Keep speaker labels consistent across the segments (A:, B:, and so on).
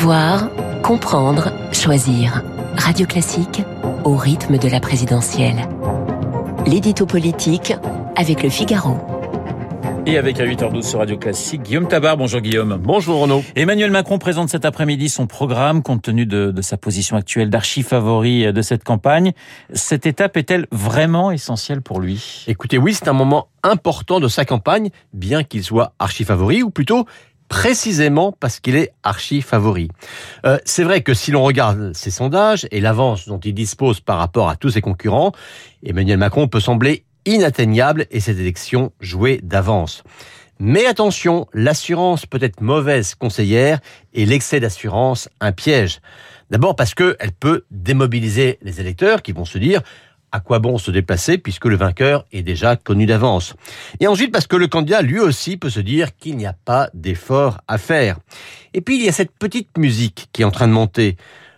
A: Savoir, comprendre, choisir. Radio Classique au rythme de la présidentielle. L'édito politique avec le Figaro.
B: Et avec à 8h12 sur Radio Classique, Guillaume Tabar. Bonjour Guillaume.
C: Bonjour Renaud.
B: Emmanuel Macron présente cet après-midi son programme compte tenu de, de sa position actuelle d'archi-favori de cette campagne. Cette étape est-elle vraiment essentielle pour lui?
C: Écoutez, oui, c'est un moment important de sa campagne, bien qu'il soit archi-favori, ou plutôt précisément parce qu'il est archi-favori. Euh, c'est vrai que si l'on regarde ses sondages et l'avance dont il dispose par rapport à tous ses concurrents, Emmanuel Macron peut sembler inatteignable et cette élection jouée d'avance. Mais attention, l'assurance peut être mauvaise conseillère et l'excès d'assurance un piège. D'abord parce qu'elle peut démobiliser les électeurs qui vont se dire à quoi bon se déplacer puisque le vainqueur est déjà connu d'avance. Et ensuite parce que le candidat lui aussi peut se dire qu'il n'y a pas d'effort à faire. Et puis il y a cette petite musique qui est en train de monter.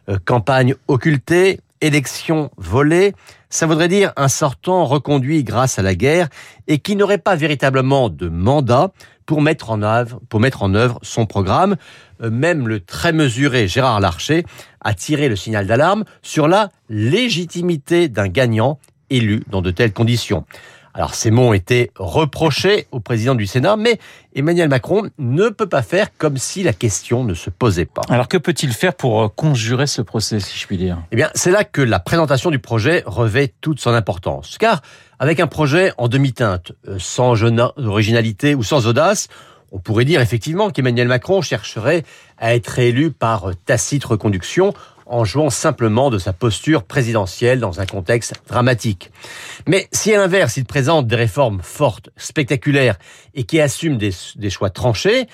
C: Euh, campagne occultée, élection volée, ça voudrait dire un sortant reconduit grâce à la guerre et qui n'aurait pas véritablement de mandat pour mettre en œuvre, pour mettre en œuvre son programme. Euh, même le très mesuré Gérard Larcher a tiré le signal d'alarme sur la légitimité d'un gagnant élu dans de telles conditions. Alors ces mots ont été reprochés au président du Sénat, mais Emmanuel Macron ne peut pas faire comme si la question ne se posait pas.
B: Alors que peut-il faire pour euh, conjurer ce procès, si je puis dire?
C: Eh bien, c'est là que la présentation du projet revêt toute son importance. Car avec un projet en demi-teinte, euh, sans originalité ou sans audace, on pourrait dire effectivement qu'Emmanuel Macron chercherait à être élu par tacite reconduction en jouant simplement de sa posture présidentielle dans un contexte dramatique. Mais si à l'inverse, il présente des réformes fortes, spectaculaires et qui assument des, choix tranchés,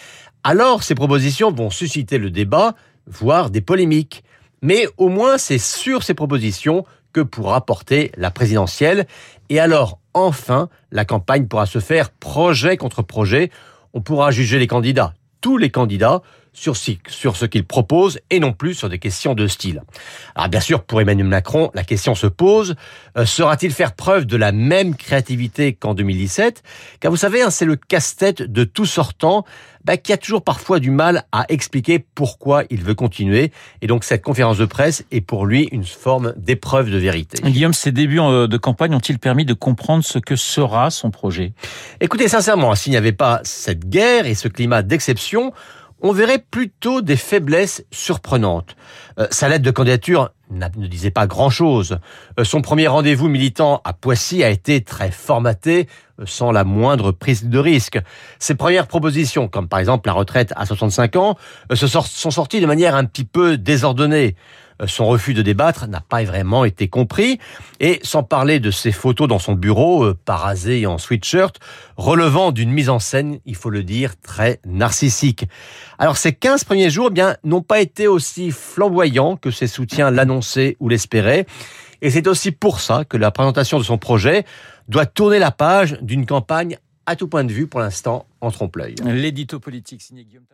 C: alors ces propositions vont susciter le débat, voire des polémiques. Mais au moins, c'est sur ces propositions que pourra porter la présidentielle. Et alors, enfin, la campagne pourra se faire projet contre projet. On pourra juger les candidats, tous les candidats, sur, sur ce qu'il propose et non plus sur des questions de style. Alors bien sûr, pour Emmanuel Macron, la question se pose, euh, sera-t-il faire preuve de la même créativité qu'en 2017 Car vous savez, hein, c'est le casse-tête de tout sortant bah, qui a toujours parfois du mal à expliquer pourquoi il veut continuer. Et donc cette conférence de presse est pour lui une forme d'épreuve de vérité.
B: Guillaume, ces débuts euh, de campagne ont-ils permis de comprendre ce que sera son projet?
C: Écoutez, sincèrement, s'il n'y avait pas cette guerre et ce climat d'exception, on verrait plutôt des faiblesses surprenantes. Euh, sa lettre de candidature ne disait pas grand-chose. Euh, son premier rendez-vous militant à Poissy a été très formaté, euh, sans la moindre prise de risque. Ses premières propositions, comme par exemple la retraite à 65 ans, sont sorties de manière un petit peu désordonnée. Euh, son refus de débattre n'a pas vraiment été compris. Et sans parler de ses photos dans son bureau, euh, parasé en sweatshirt, relevant d'une mise en scène, il faut le dire, très narcissique. Alors ces 15 premiers jours, eh bien, n'ont pas été aussi flamboyants que ses soutiens l'annonçaient ou l'espéraient. Et c'est aussi pour ça que la présentation de son projet doit tourner la page d'une campagne à tout point de vue, pour l'instant, en trompe-l'œil.
B: L'édito politique signé Guillaume